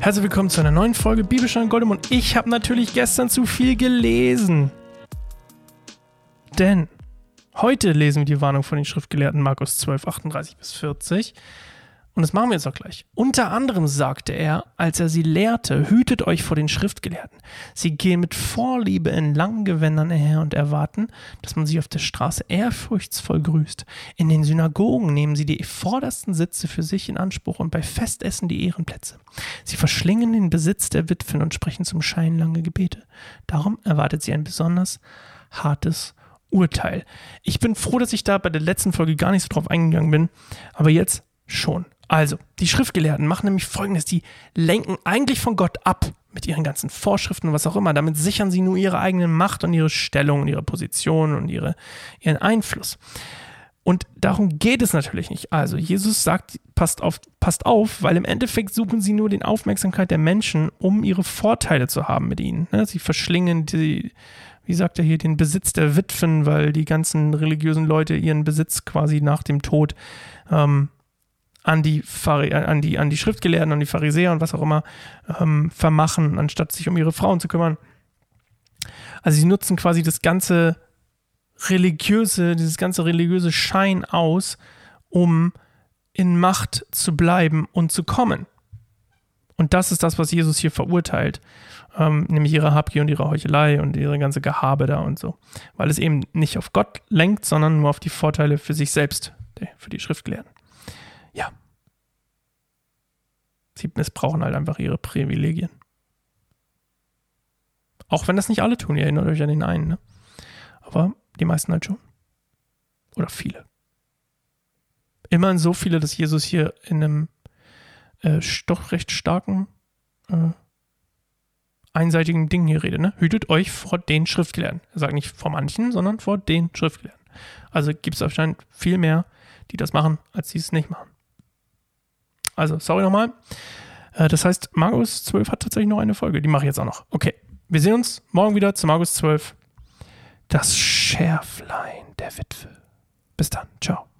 Herzlich willkommen zu einer neuen Folge Bibelstein Goldem und ich habe natürlich gestern zu viel gelesen. Denn heute lesen wir die Warnung von den Schriftgelehrten Markus 12, 38 bis 40 und das machen wir jetzt auch gleich. Unter anderem sagte er, als er sie lehrte, hütet euch vor den Schriftgelehrten. Sie gehen mit Vorliebe in langen Gewändern her und erwarten, dass man sie auf der Straße ehrfurchtsvoll grüßt. In den Synagogen nehmen sie die vordersten Sitze für sich in Anspruch und bei Festessen die Ehrenplätze. Sie verschlingen den Besitz der Witwen und sprechen zum Schein lange Gebete. Darum erwartet sie ein besonders hartes Urteil. Ich bin froh, dass ich da bei der letzten Folge gar nicht so drauf eingegangen bin, aber jetzt schon. Also, die Schriftgelehrten machen nämlich folgendes: die lenken eigentlich von Gott ab mit ihren ganzen Vorschriften und was auch immer. Damit sichern sie nur ihre eigene Macht und ihre Stellung und ihre Position und ihre, ihren Einfluss. Und darum geht es natürlich nicht. Also, Jesus sagt, passt auf, passt auf, weil im Endeffekt suchen sie nur die Aufmerksamkeit der Menschen, um ihre Vorteile zu haben mit ihnen. Ne, sie verschlingen die, wie sagt er hier, den Besitz der Witwen, weil die ganzen religiösen Leute ihren Besitz quasi nach dem Tod ähm, an die, an die, an die Schriftgelehrten, an die Pharisäer und was auch immer ähm, vermachen, anstatt sich um ihre Frauen zu kümmern. Also sie nutzen quasi das ganze religiöse, dieses ganze religiöse Schein aus, um in Macht zu bleiben und zu kommen. Und das ist das, was Jesus hier verurteilt, ähm, nämlich ihre Habgier und ihre Heuchelei und ihre ganze Gehabe da und so. Weil es eben nicht auf Gott lenkt, sondern nur auf die Vorteile für sich selbst, für die Schriftgelehrten ja. Sie missbrauchen halt einfach ihre Privilegien. Auch wenn das nicht alle tun, ihr erinnert euch an den einen, ne? Aber die meisten halt schon. Oder viele. Immerhin so viele, dass Jesus hier in einem äh, doch recht starken, äh, einseitigen Ding hier redet. Ne? Hütet euch vor den Schriftgelehrten. Er sagt nicht vor manchen, sondern vor den Schriftgelehrten. Also gibt es anscheinend viel mehr, die das machen, als die es nicht machen. Also, sorry nochmal. Äh, das heißt, Markus 12 hat tatsächlich noch eine Folge. Die mache ich jetzt auch noch. Okay. Wir sehen uns morgen wieder zu Markus 12. Das Schärflein der Witwe. Bis dann. Ciao.